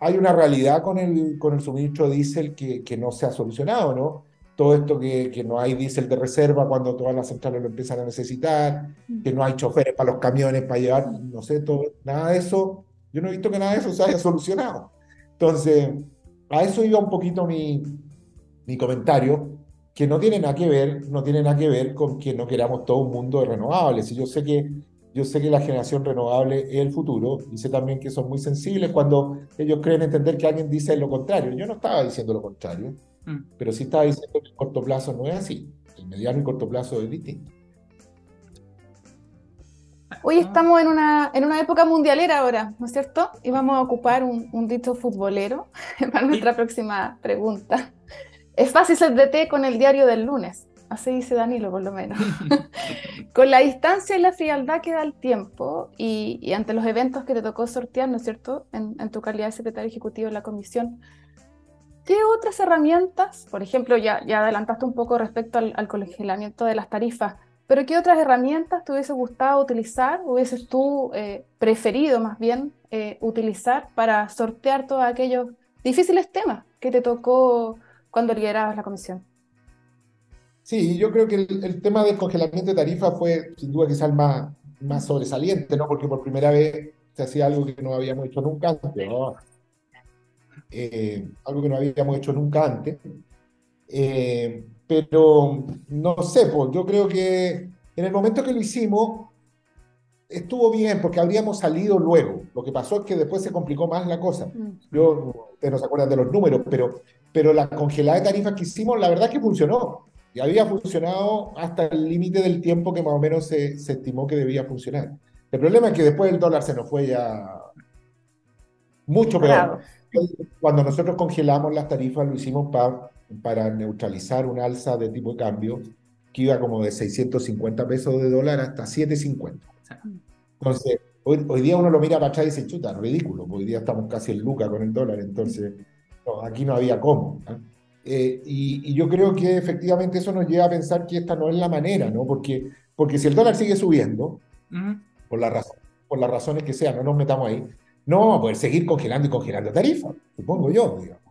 Hay una realidad con el, con el suministro de diésel que, que no se ha solucionado, ¿no? todo esto que, que, no hay diésel de reserva cuando todas las centrales lo empiezan a necesitar, que no hay choferes para los camiones para llevar, no sé, todo, nada de eso, yo no he visto que nada de eso se haya solucionado. Entonces, a eso iba un poquito mi, mi comentario, que no tiene nada que ver, no tiene nada que ver con que no queramos todo un mundo de renovables. Y yo sé que yo sé que la generación renovable es el futuro y sé también que son muy sensibles cuando ellos creen entender que alguien dice lo contrario. Yo no estaba diciendo lo contrario. Mm. Pero sí estaba diciendo que el corto plazo no es así. El mediano y corto plazo es distinto. Hoy estamos en una, en una época mundialera ahora, ¿no es cierto? Y vamos a ocupar un, un dito futbolero para nuestra próxima pregunta. Es fácil ser DT con el diario del lunes, así dice Danilo por lo menos. con la distancia y la frialdad que da el tiempo y, ante los eventos que te tocó sortear, ¿no es cierto? En, tu calidad de secretario ejecutivo de la comisión, ¿Qué otras herramientas, por ejemplo, ya, adelantaste un poco respecto al, congelamiento de las tarifas, pero qué otras herramientas te hubiese gustado utilizar, hubieses tú eh, preferido más bien eh, utilizar para sortear todos aquellos difíciles temas que te tocó cuando liderabas la comisión? Sí, yo creo que el, tema del congelamiento de tarifas fue sin duda quizás el más, más sobresaliente, ¿no? Porque por primera vez se hacía algo que no habíamos hecho nunca ¿no? Eh, algo que no habíamos hecho nunca antes. Eh, pero no sé, pues yo creo que en el momento que lo hicimos estuvo bien porque habríamos salido luego. Lo que pasó es que después se complicó más la cosa. Mm. Yo, ustedes no se acuerdan de los números, pero, pero la congelada de tarifas que hicimos, la verdad que funcionó. Y había funcionado hasta el límite del tiempo que más o menos se, se estimó que debía funcionar. El problema es que después el dólar se nos fue ya mucho peor. Cuando nosotros congelamos las tarifas, lo hicimos para, para neutralizar un alza de tipo de cambio que iba como de 650 pesos de dólar hasta 750. Entonces, hoy, hoy día uno lo mira para atrás y dice, chuta, ridículo, hoy día estamos casi en luca con el dólar, entonces aquí no había cómo. Eh, y, yo creo que efectivamente eso nos lleva a pensar que esta no es la manera, ¿no? Porque, porque si el dólar sigue subiendo, por, la razón, por las razones que sean, no nos metamos ahí, no vamos a poder seguir congelando y congelando tarifas, supongo yo, digamos.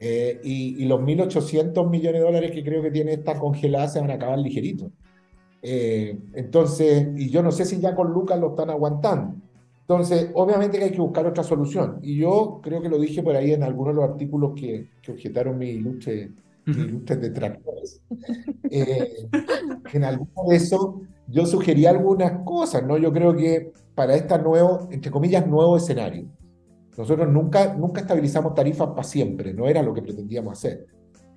Eh, y, los 1.800 millones de dólares que creo que tiene esta congelada se van a acabar ligeritos. Eh, entonces, y yo no sé si ya con Lucas lo están aguantando. Entonces, obviamente que hay que buscar otra solución. Y yo creo que lo dije por ahí en algunos de los artículos que, que objetaron mis ilustres, detractores. Eh, en alguno de eso yo sugerí algunas cosas, ¿no? Yo creo que para este nuevo, entre comillas, nuevo escenario, nosotros nunca, nunca estabilizamos tarifas para siempre, no era lo que pretendíamos hacer.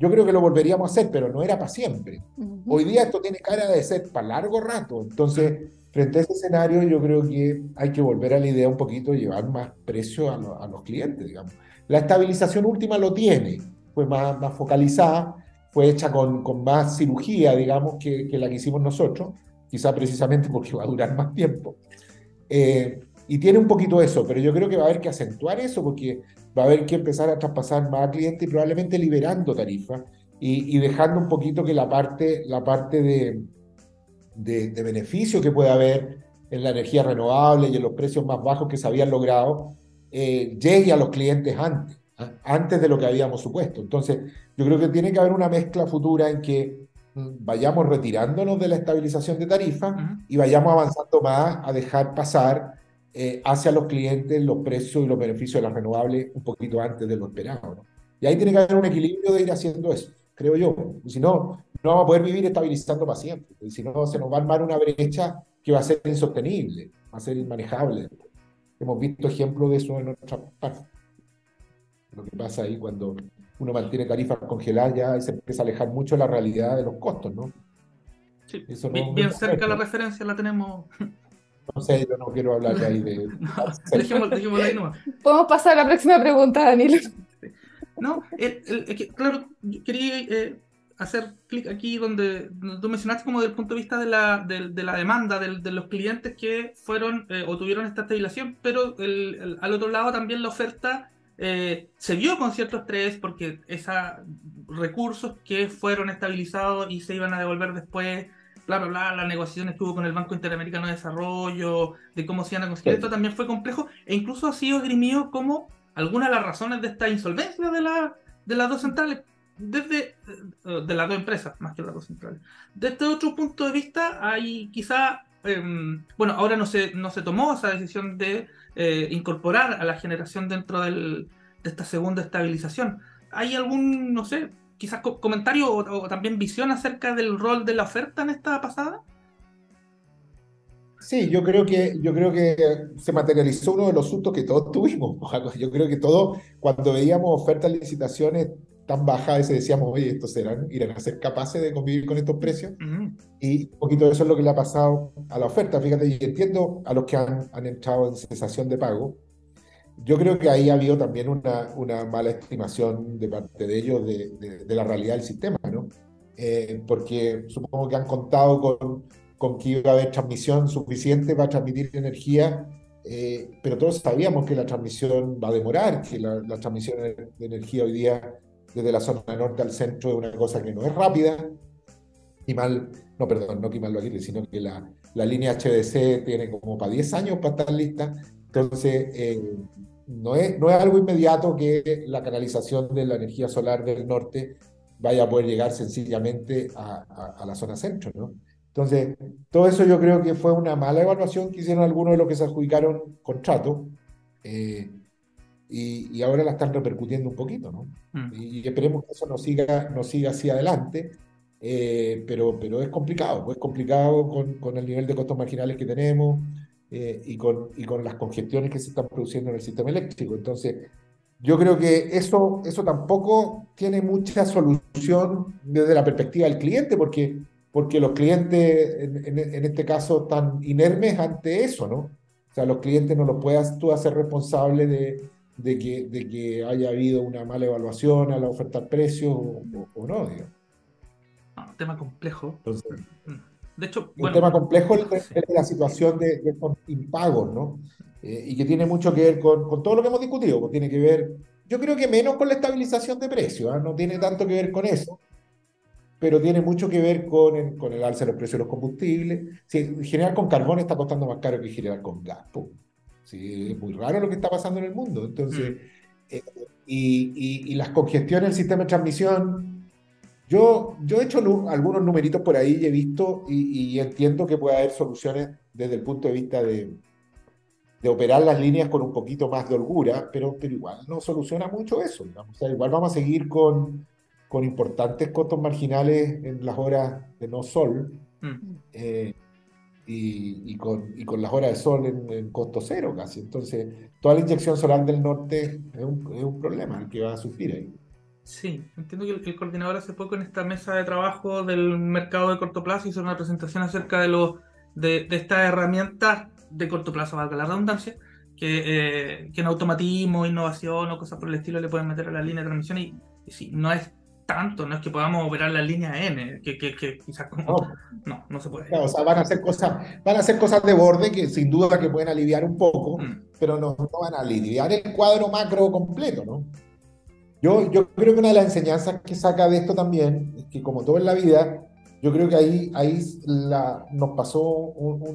Yo creo que lo volveríamos a hacer, pero no era para siempre. Hoy día esto tiene cara de ser para largo rato. Entonces, frente a ese escenario, yo creo que hay que volver a la idea un poquito, llevar más precio a, los clientes, digamos. La estabilización última lo tiene, fue más, más focalizada, fue hecha con, con más cirugía, digamos, que, que, la que hicimos nosotros, quizá precisamente porque va a durar más tiempo. Eh, y tiene un poquito eso, pero yo creo que va a haber que acentuar eso porque va a haber que empezar a traspasar más clientes y probablemente liberando tarifas y, dejando un poquito que la parte, la parte de, de, beneficio que puede haber en la energía renovable y en los precios más bajos que se habían logrado eh, llegue a los clientes antes, ¿ah? antes de lo que habíamos supuesto. Entonces, yo creo que tiene que haber una mezcla futura en que mm, vayamos retirándonos de la estabilización de tarifas y vayamos avanzando más a dejar pasar eh, hacia los clientes los precios y los beneficios de las renovables un poquito antes de lo esperado. Y ahí tiene que haber un equilibrio de ir haciendo eso, creo yo. Si no, no vamos a poder vivir estabilizando para siempre. Y si no, se nos va a armar una brecha que va a ser insostenible, va a ser inmanejable. Hemos visto ejemplos de eso en otras partes. Lo que pasa ahí cuando uno mantiene tarifas congeladas ya se empieza a alejar mucho la realidad de los costos, ¿no? Sí, bien, cerca la referencia la tenemos no sé, yo no quiero hablar de ahí de. dejémoslo, ahí nomás. Podemos pasar a la próxima pregunta, Daniel. No, claro, quería eh, hacer clic aquí donde, tú mencionaste como desde el punto de vista de la, de, la demanda de, los clientes que fueron eh, o tuvieron esta estabilización, pero al otro lado también la oferta eh, se vio con cierto estrés porque esos recursos que fueron estabilizados y se iban a devolver después bla, bla, las negociaciones que hubo con el Banco Interamericano de Desarrollo, de cómo se iban a conseguir esto también fue complejo e incluso ha sido esgrimido como algunas de las razones de esta insolvencia de, la, de las dos centrales, desde eh, de las dos empresas, más que las dos centrales. Desde otro punto de vista, hay quizá, em, bueno, ahora no se, no se tomó esa decisión de eh, incorporar a la generación dentro del, de esta segunda estabilización. ¿Hay algún, no sé, quizás comentario o, también visión acerca del rol de la oferta en esta pasada? Sí, yo creo que, yo creo que se materializó uno de los sustos que todos tuvimos. Yo creo que todos, cuando veíamos ofertas, licitaciones tan bajas, y decíamos, oye, estos serán, irán a ser capaces de convivir con estos precios. Y un poquito de eso es lo que le ha pasado a la oferta. Fíjate, y entiendo a los que han, han entrado en cesación de pago, yo creo que ahí ha habido también una, una mala estimación de parte de ellos de, de, la realidad del sistema, ¿no? Eh, porque supongo que han contado con, con, que iba a haber transmisión suficiente para transmitir energía, eh, pero todos sabíamos que la transmisión va a demorar, que la, la, transmisión de energía hoy día desde la zona norte al centro es una cosa que no es rápida, y mal, no, perdón, no que mal lo aquí, sino que la, la línea HDC tiene como para 10 años para estar lista, entonces, eh, no, es, no es algo inmediato que la canalización de la energía solar del norte vaya a poder llegar sencillamente a, a, la zona centro, ¿no? Entonces, todo eso yo creo que fue una mala evaluación que hicieron algunos de los que se adjudicaron contrato eh, y, y, ahora la están repercutiendo un poquito, ¿no? Mm. Y, esperemos que eso no siga, no siga hacia adelante, eh, pero, pero es complicado, pues es complicado con, con el nivel de costos marginales que tenemos, eh, y, con, y con las congestiones que se están produciendo en el sistema eléctrico. Entonces, yo creo que eso, eso tampoco tiene mucha solución desde la perspectiva del cliente, porque, porque los clientes en, en, este caso están inermes ante eso, ¿no? O sea, los clientes no los puedes tú hacer responsable de, de, que, de que haya habido una mala evaluación a la oferta al precio o, o, no, digamos. Ah, tema complejo. Entonces, mm. De hecho, un tema complejo es la situación de, estos impagos, ¿no? Eh, y que tiene mucho que ver con, con, todo lo que hemos discutido, pues tiene que ver yo creo que menos con la estabilización de precios, ¿ah? no tiene tanto que ver con eso, pero tiene mucho que ver con el, con el alza de los precios de los combustibles. Sí, generar con carbón está costando más caro que generar con gas. Sí, es muy raro lo que está pasando en el mundo. Entonces, mm. eh, y, y, las congestiones del sistema de transmisión, yo, yo he hecho algunos numeritos por ahí y he visto y, y entiendo que puede haber soluciones desde el punto de vista de, de operar las líneas con un poquito más de holgura, pero, pero igual no soluciona mucho eso. igual vamos a seguir con, con importantes costos marginales en las horas de no sol mm. eh, y, y, con, y, con, las horas de sol en, costo cero casi. Entonces, toda la inyección solar del norte es un, es un problema el que va a sufrir ahí. Sí, entiendo que el, coordinador hace poco en esta mesa de trabajo del mercado de corto plazo hizo una presentación acerca de, lo, de, de estas herramientas de corto plazo, valga la redundancia, que, eh, que en automatismo, innovación o cosas por el estilo le pueden meter a la línea de transmisión y, si no es tanto, no es que podamos operar la línea N, que, que, quizás como... No. no, se puede. o sea, van a hacer cosas, van a hacer cosas de borde que sin duda que pueden aliviar un poco, mm. pero no, no, van a aliviar el cuadro macro completo, ¿no? Yo, yo creo que una de las enseñanzas que saca de esto también es que como todo en la vida, yo creo que ahí, ahí la, nos, pasó,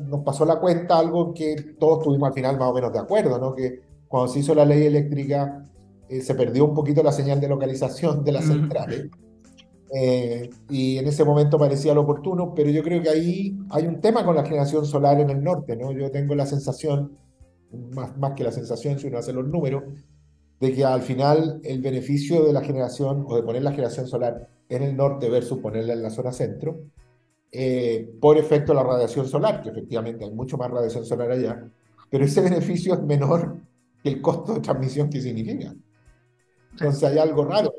nos pasó la cuenta algo que todos tuvimos al final más o menos de acuerdo, ¿no? que cuando se hizo la ley eléctrica eh, se perdió un poquito la señal de localización de las centrales. Eh, y en ese momento parecía lo oportuno, pero yo creo que ahí hay un tema con la generación solar en el norte, ¿no? Yo tengo la sensación, más, más que la sensación si uno hace los números, de que al final el beneficio de la generación o de poner la generación solar en el norte versus ponerla en la zona centro, eh, por efecto la radiación solar, que efectivamente hay mucho más radiación solar allá, pero ese beneficio es menor que el costo de transmisión que significa. Entonces hay algo raro.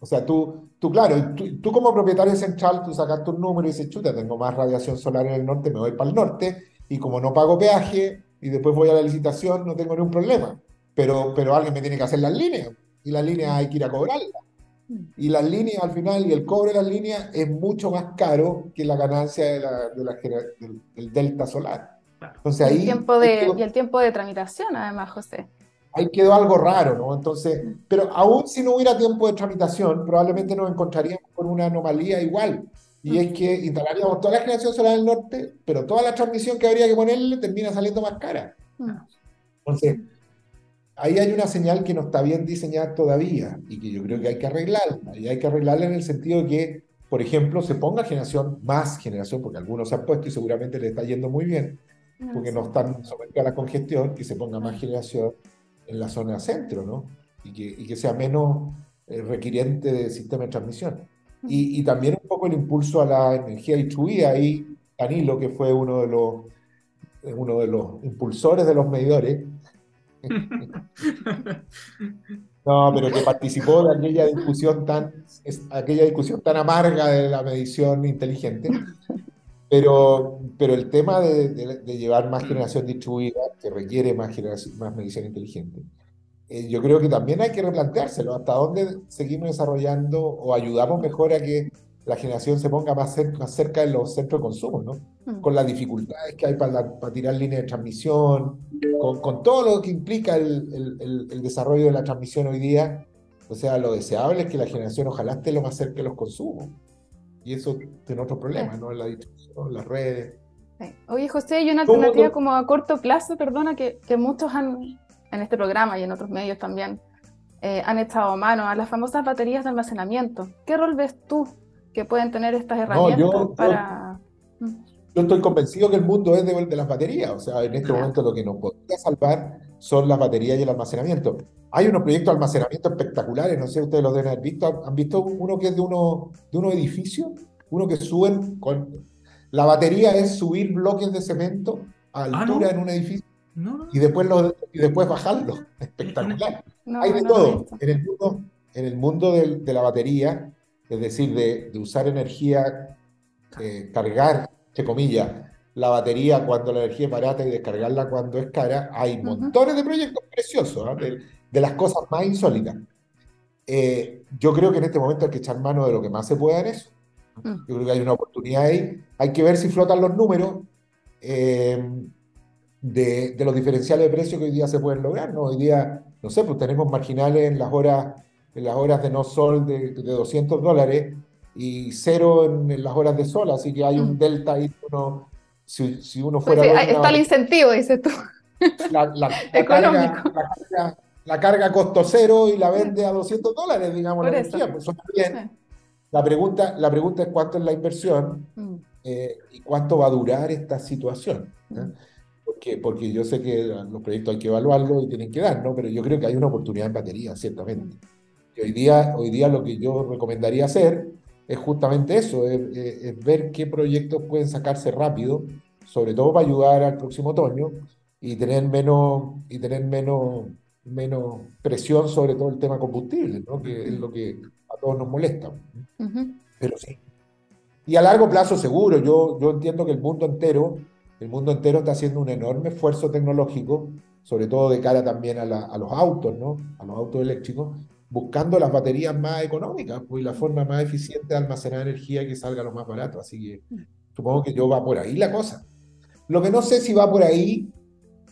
O sea, tú, tú claro, tú, como propietario central, tú sacas tu número y dices, chuta, tengo más radiación solar en el norte, me voy para el norte, y como no pago peaje, y después voy a la licitación, no tengo ningún problema. Pero, pero alguien me tiene que hacer las líneas, y las líneas hay que ir a cobrarlas. Y las líneas al final y el cobre de las líneas es mucho más caro que la ganancia de la, de la, del, delta solar. Entonces ahí, y, el tiempo de, y el tiempo de tramitación, además, José. Ahí quedó algo raro, ¿no? Entonces, pero aún si no hubiera tiempo de tramitación, probablemente nos encontraríamos con una anomalía igual. Y es que instalaríamos toda la generación solar del norte, pero toda la transmisión que habría que ponerle termina saliendo más cara. Entonces, ahí hay una señal que no está bien diseñada todavía y que yo creo que hay que arreglarla. Y hay que arreglarla en el sentido de que, por ejemplo, se ponga generación, más generación, porque algunos se han puesto y seguramente le está yendo muy bien, porque no están sometidos a la congestión, que se ponga más generación en la zona centro, ¿no? Y que, y que sea menos eh, requiriente de sistema de transmisión. Y, y, también un poco el impulso a la energía distribuida. Ahí Danilo, que fue uno de los, uno de los impulsores de los medidores, no, pero que participó de aquella discusión tan, aquella discusión tan amarga de la medición inteligente. Pero, pero el tema de, llevar más generación distribuida, que requiere más, generación, más medición inteligente, eh, yo creo que también hay que replanteárselo. ¿Hasta dónde seguimos desarrollando o ayudamos mejor a que la generación se ponga más cerca, cerca de los centros de consumo, ¿no? Mm. Con las dificultades que hay para, para tirar líneas de transmisión, con, con, todo lo que implica el, el, el, desarrollo de la transmisión hoy día. O sea, lo deseable es que la generación ojalá esté lo más cerca de los consumos. Y eso tiene otro problema, ¿no? La distribución, las redes. Oye, José, hay una alternativa como a corto plazo, perdona, que, que muchos han, en este programa y en otros medios también, eh, han echado mano a las famosas baterías de almacenamiento. ¿Qué rol ves tú que pueden tener estas herramientas para... Yo, estoy convencido que el mundo es de, de las baterías, o sea, en este momento lo que nos podría salvar son las baterías y el almacenamiento. Hay unos proyectos de almacenamiento espectaculares, no sé, ustedes los deben haber visto, ¿han visto uno que es de uno, de unos edificios? Uno que suben con... La batería es subir bloques de cemento a ah, altura en un edificio y después lo, y después bajarlo. Espectacular. Hay de todo. En el mundo, en el mundo de, de la batería es decir, de, usar energía, eh, cargar, entre comillas, la batería cuando la energía es barata y descargarla cuando es cara, hay montones de proyectos preciosos, ¿ah? de, las cosas más insólitas. Eh, yo creo que en este momento hay que echar mano de lo que más se pueda en eso. Mm. Yo creo que hay una oportunidad ahí. Hay que ver si flotan los números. Eh, de, los diferenciales de precios que hoy día se pueden lograr. ¿no? Hoy día, no sé, pues tenemos marginales en las horas, en las horas de no sol de, de 200 dólares y cero en, las horas de sol, así que hay un mm. delta ahí. Uno, si, si uno pues fuera... está el incentivo, dices tú. La, la, carga, la, carga, costo cero y la vende a 200 dólares, digamos, la energía. Pues bien. La, pregunta, la pregunta es cuánto es la inversión mm. eh, y cuánto va a durar esta situación. Mm. Porque, porque yo sé que los proyectos hay que evaluarlos y tienen que dar, ¿no? Pero yo creo que hay una oportunidad en batería, ciertamente. Y hoy día, hoy día lo que yo recomendaría hacer es justamente eso, es, ver qué proyectos pueden sacarse rápido, sobre todo para ayudar al próximo otoño y tener menos, y tener menos, menos presión sobre todo el tema combustible, ¿no? que es lo que a todos nos molesta. Pero sí. Y a largo plazo seguro, yo, yo entiendo que el mundo entero, el mundo entero está haciendo un enorme esfuerzo tecnológico, sobre todo de cara también a, a los autos, ¿no? a los autos eléctricos, buscando las baterías más económicas pues, y la forma más eficiente de almacenar energía que salga lo más barato. Así que supongo que yo va por ahí la cosa. Lo que no sé si va por ahí,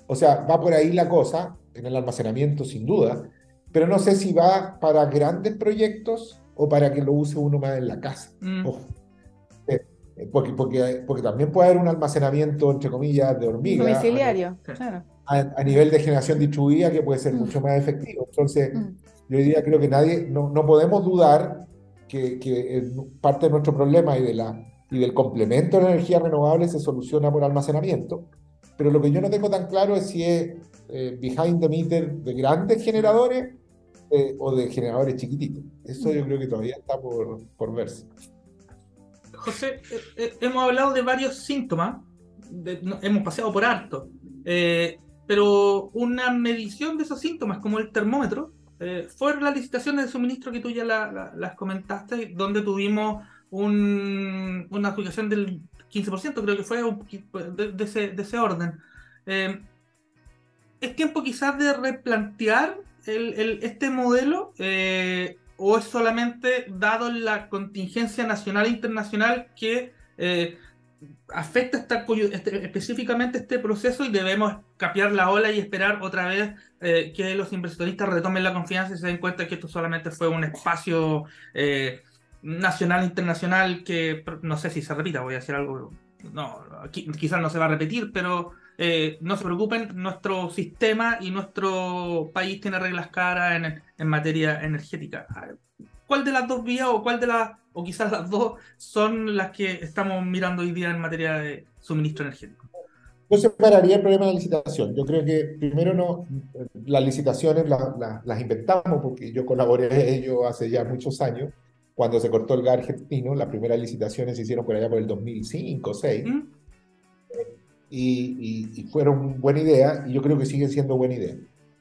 o sea, va por ahí la cosa, en el almacenamiento sin duda, pero no sé si va para grandes proyectos o para que lo use uno más en la casa. Mm. Eh, porque, porque, porque también puede haber un almacenamiento, entre comillas, de hormiga. Domiciliario, claro. A, nivel de generación distribuida que puede ser mm. mucho más efectivo. Entonces, mm. Yo diría, creo que nadie, no, no podemos dudar que, que, parte de nuestro problema y, de la, y del complemento de la energía renovable se soluciona por almacenamiento. Pero lo que yo no tengo tan claro es si es eh, behind the meter de grandes generadores eh, o de generadores chiquititos. Eso yo creo que todavía está por, por verse. José, eh, hemos hablado de varios síntomas, hemos paseado por harto, pero una medición de esos síntomas, como el termómetro, fue la licitación de suministro que tú ya las comentaste, donde tuvimos una adjudicación del 15%, creo que fue de, ese, orden. ¿Es tiempo quizás de replantear este modelo eh, o es solamente dado la contingencia nacional e internacional que eh, afecta este, específicamente este proceso y debemos capear la ola y esperar otra vez eh, que los inversionistas retomen la confianza y se den cuenta que esto solamente fue un espacio nacional e internacional que no sé si se repita, voy a decir algo, no, quizás no se va a repetir, pero eh, no se preocupen, nuestro sistema y nuestro país tiene reglas caras en, en, materia energética. ¿Cuál de las dos vías o cuál de las, o quizás las dos, son las que estamos mirando hoy día en materia de suministro energético? Yo separaría el problema de la licitación. Yo creo que primero no, las licitaciones las inventamos porque yo colaboré en ello hace ya muchos años, cuando se cortó el gas argentino, las primeras licitaciones se hicieron por allá por el 2005 o 2006 y, fueron buena idea, y yo creo que sigue siendo buena idea.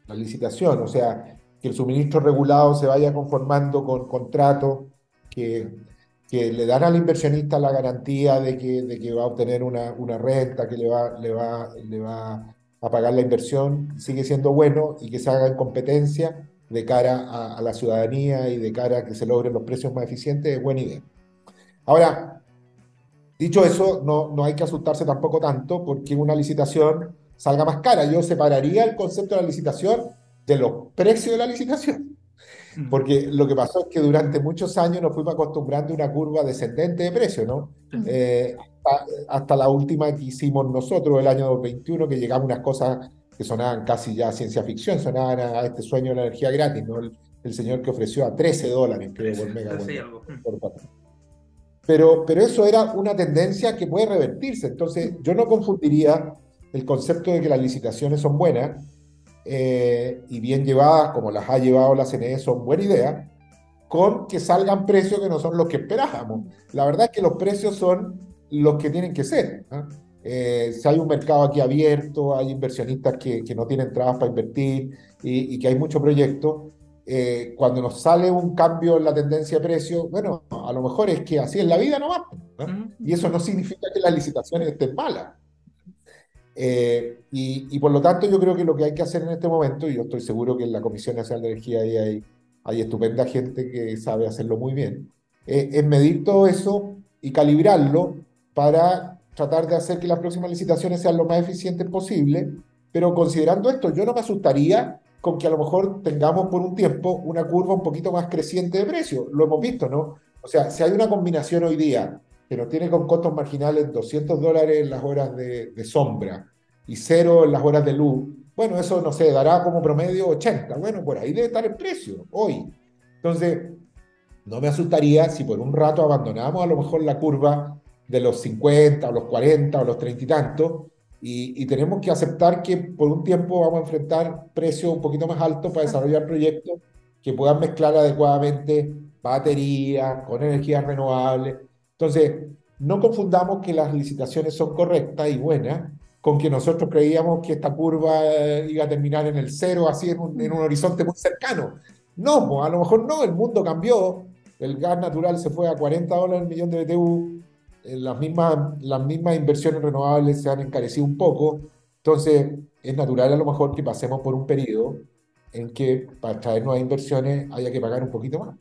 La licitación, o sea, que el suministro regulado se vaya conformando con contratos que, que le dan al inversionista la garantía de que, de que va a obtener una, una renta, que le va, le, va, le va a pagar la inversión, sigue siendo bueno y que se haga en competencia de cara a, a, la ciudadanía y de cara a que se logren los precios más eficientes, es buena idea. Ahora, Dicho eso, no, no hay que asustarse tampoco tanto porque una licitación salga más cara. Yo separaría el concepto de la licitación de los precios de la licitación. Mm. Porque lo que pasó es que durante muchos años nos fuimos acostumbrando a una curva descendente de precios, ¿no? Eh, hasta, la última que hicimos nosotros, el año 2021, que llegamos a unas cosas que sonaban casi ya ciencia ficción, sonaban a, este sueño de la energía gratis, ¿no? El, señor que ofreció a 13 dólares, creo, por megawatt. Por, pero, pero eso era una tendencia que puede revertirse. Entonces, yo no confundiría el concepto de que las licitaciones son buenas eh, y bien llevadas, como las ha llevado la CNE, son buena idea, con que salgan precios que no son los que esperábamos. La verdad es que los precios son los que tienen que ser. Eh, si hay un mercado aquí abierto, hay inversionistas que, que no tienen trabas para invertir y, y, que hay mucho proyecto, eh, cuando nos sale un cambio en la tendencia de precio, bueno, a lo mejor es que así es la vida no va Y eso no significa que las licitaciones estén malas. Eh, y, por lo tanto, yo creo que lo que hay que hacer en este momento, y yo estoy seguro que en la Comisión Nacional de Energía hay, hay estupenda gente que sabe hacerlo muy bien, es medir todo eso y calibrarlo para tratar de hacer que las próximas licitaciones sean lo más eficientes posible, pero considerando esto, yo no me asustaría con que a lo mejor tengamos por un tiempo una curva un poquito más creciente de precio. Lo hemos visto, ¿no? O sea, si hay una combinación hoy día que nos tiene con costos marginales 200 dólares en las horas de, de sombra y cero en las horas de luz, bueno, eso no sé, dará como promedio 80. Bueno, por ahí debe estar el precio hoy. Entonces, no me asustaría si por un rato abandonamos a lo mejor la curva de los 50 o los 40 o los 30 y tantos y, tenemos que aceptar que por un tiempo vamos a enfrentar precios un poquito más altos para desarrollar proyectos que puedan mezclar adecuadamente baterías con energías renovables. Entonces, no confundamos que las licitaciones son correctas y buenas con que nosotros creíamos que esta curva eh, iba a terminar en el cero, así en un, en un horizonte muy cercano. No, pues, a lo mejor no, el mundo cambió, el gas natural se fue a 40 dólares el millón de BTU, eh, las mismas, las mismas inversiones renovables se han encarecido un poco, entonces es natural a lo mejor que pasemos por un periodo en que para traer nuevas inversiones haya que pagar un poquito más.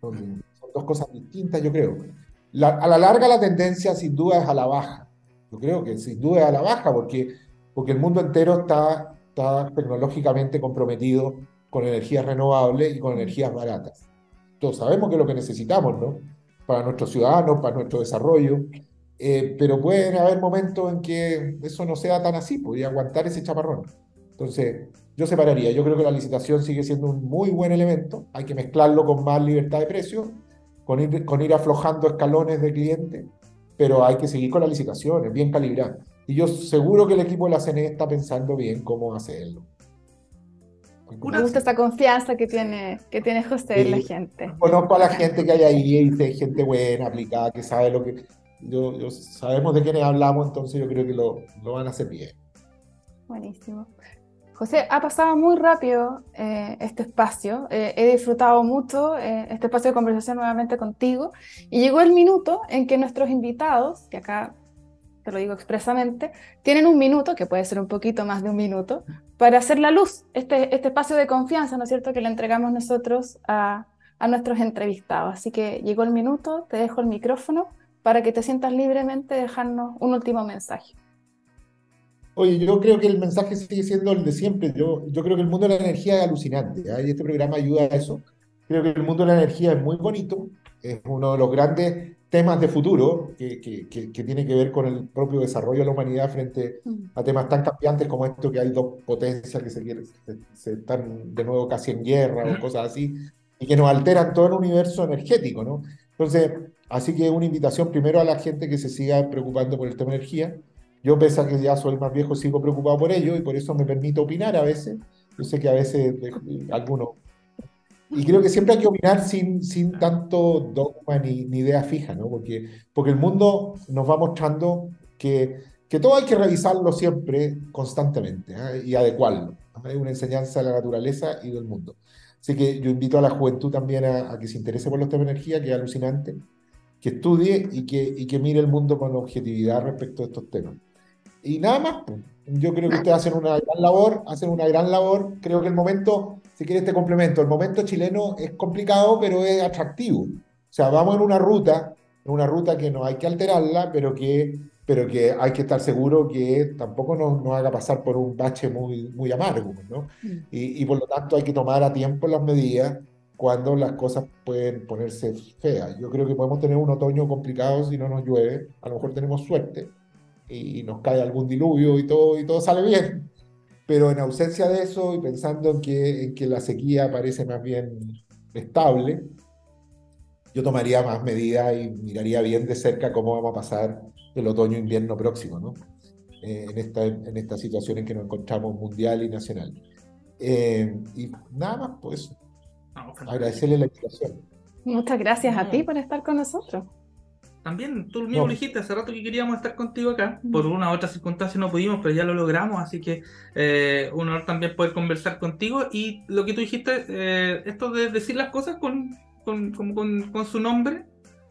son dos cosas distintas, yo creo. A la larga la tendencia sin duda es a la baja. Yo creo que sin duda es a la baja porque, porque el mundo entero está, tecnológicamente comprometido con energías renovables y con energías baratas. Todos sabemos que es lo que necesitamos, ¿no? para nuestros ciudadanos, para nuestro desarrollo, eh, pero pueden haber momentos en que eso no sea tan así, podría aguantar ese chaparrón. Entonces, yo separaría, yo creo que la licitación sigue siendo un muy buen elemento, hay que mezclarlo con más libertad de precio, con ir, con ir aflojando escalones de cliente, pero hay que seguir con la licitación, es bien calibrada. Y yo seguro que el equipo de la CNE está pensando bien cómo hacerlo. Me gusta esta confianza que tiene, que tiene José en la gente. Conozco a la gente que hay ahí, y dice gente buena, aplicada, que sabe lo que. Yo, sabemos de quiénes hablamos, entonces yo creo que lo, lo van a hacer bien. Buenísimo. José, ha pasado muy rápido eh, este espacio. Eh, he disfrutado mucho eh, este espacio de conversación nuevamente contigo. Y llegó el minuto en que nuestros invitados, que acá te lo digo expresamente, tienen un minuto, que puede ser un poquito más de un minuto, para hacer la luz, este, este espacio de confianza, ¿no es cierto?, que le entregamos nosotros a, a nuestros entrevistados. Así que llegó el minuto, te dejo el micrófono para que te sientas libremente dejarnos un último mensaje. Oye, yo creo que el mensaje sigue siendo el de siempre. Yo, yo creo que el mundo de la energía es alucinante ¿eh? y este programa ayuda a eso. Creo que el mundo de la energía es muy bonito, es uno de los grandes temas de futuro que, que, que, tiene que ver con el propio desarrollo de la humanidad frente mm. a temas tan cambiantes como esto que hay dos potencias que se, se, están de nuevo casi en guerra o cosas así y que nos alteran todo el universo energético, ¿no? Entonces, así que una invitación primero a la gente que se siga preocupando por el tema de energía. Yo, pese a que ya soy más viejo, sigo preocupado por ello y por eso me permito opinar a veces. Yo sé que a veces algunos y creo que siempre hay que opinar sin, sin tanto dogma ni, ni, idea fija, ¿no? Porque, porque el mundo nos va mostrando que, que todo hay que revisarlo siempre, constantemente, ¿eh? y adecuarlo. Hay una enseñanza de la naturaleza y del mundo. Así que yo invito a la juventud también a, a que se interese por los temas de energía, que es alucinante, que estudie y que, y que mire el mundo con objetividad respecto a estos temas. Y nada más, pues. yo creo que ustedes hacen una gran labor, hacen una gran labor. Creo que el momento si quieres te complemento, el momento chileno es complicado, pero es atractivo. O sea, vamos en una ruta, en una ruta que no hay que alterarla, pero que, pero que hay que estar seguro que tampoco nos, nos haga pasar por un bache muy, muy amargo, ¿no? Mm. Y, y por lo tanto hay que tomar a tiempo las medidas cuando las cosas pueden ponerse feas. Yo creo que podemos tener un otoño complicado si no nos llueve, a lo mejor tenemos suerte y nos cae algún diluvio y todo, y todo sale bien pero en ausencia de eso y pensando en que, en que la sequía parece más bien estable, yo tomaría más medidas y miraría bien de cerca cómo vamos a pasar el otoño-invierno próximo, ¿no? Eh, en, esta, en esta situación en que nos encontramos mundial y nacional. Eh, y nada más, pues, agradecerle la invitación. Muchas gracias a ti por estar con nosotros. También tú mismo lo dijiste hace rato que queríamos estar contigo acá. Por una u otra circunstancia no pudimos, pero ya lo logramos. Así que eh, un honor también poder conversar contigo. Y lo que tú dijiste, eh, esto de decir las cosas con, con, con, su nombre,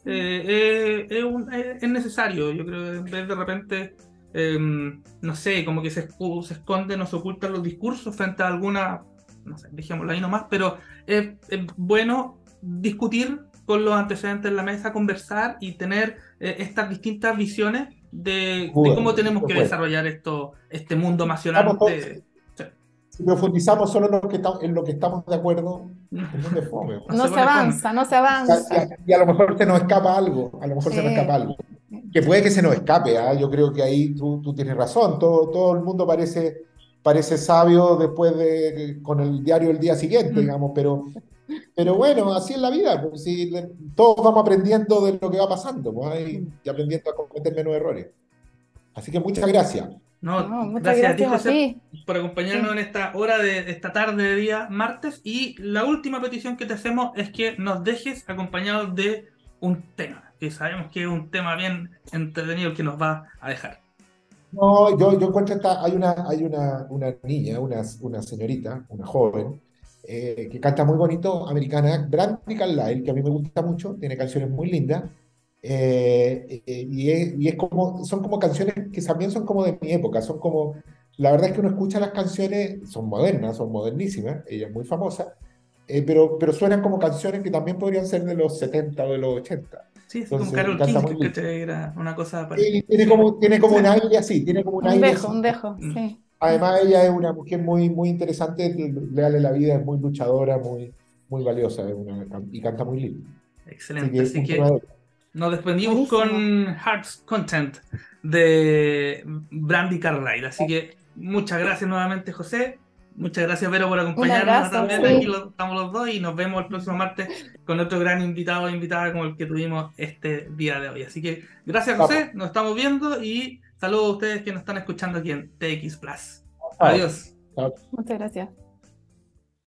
eh, es, necesario. Yo creo que en vez de repente, em, no sé, como que se, se esconden o se ocultan los discursos frente a alguna, no sé, dejémoslo ahí nomás, pero es bueno discutir con los antecedentes en la mesa, conversar y tener eh, estas distintas visiones de, cómo tenemos que desarrollar esto, este mundo nacional. Si profundizamos solo en lo, que en lo que estamos de acuerdo, no, se, avanza, no se avanza. Y a, lo mejor se nos escapa algo, a lo mejor se nos escapa algo. Que puede que se nos escape, ¿ah? yo creo que ahí tú, tú tienes razón, todo, todo el mundo parece, parece sabio después de, con el diario el día siguiente, digamos, pero, pero bueno, así es la vida, pues, si, todos vamos aprendiendo de lo que va pasando pues, y, aprendiendo a cometer menos errores. Así que muchas gracias. No, gracias, a ti, José, por acompañarnos en esta hora de esta tarde de día martes. Y la última petición que te hacemos es que nos dejes acompañados de un tema, que sabemos que es un tema bien entretenido que nos va a dejar. No, yo, yo encuentro esta, hay una, hay una, una niña, una, una señorita, una joven, eh, que canta muy bonito, americana, Brandy Carlyle, que a mí me gusta mucho, tiene canciones muy lindas, eh, eh, y, es, y, es, como, son como canciones que también son como de mi época, son como, la verdad es que uno escucha las canciones, son modernas, son modernísimas, ella es muy famosa, pero, pero suenan como canciones que también podrían ser de los 70 o de los 80. Sí, es como Carol King, que era una cosa parecida. tiene como, tiene como un aire así, tiene como un, aire. Dejo, un dejo, mm. sí. Además, ella es una mujer muy, muy interesante, leal en la vida, es muy luchadora, muy, muy valiosa y canta muy lindo. Excelente, así que, nos despedimos con Hearts Content de Brandy Carlyle. Así que muchas gracias nuevamente, José. Muchas gracias, Vero, por acompañarnos también. Aquí estamos los dos y nos vemos el próximo martes con otro gran invitado o invitada como el que tuvimos este día de hoy. Así que gracias, José. Nos estamos viendo y Saludos a ustedes que nos están escuchando aquí en TX Plus. Adiós. Muchas gracias.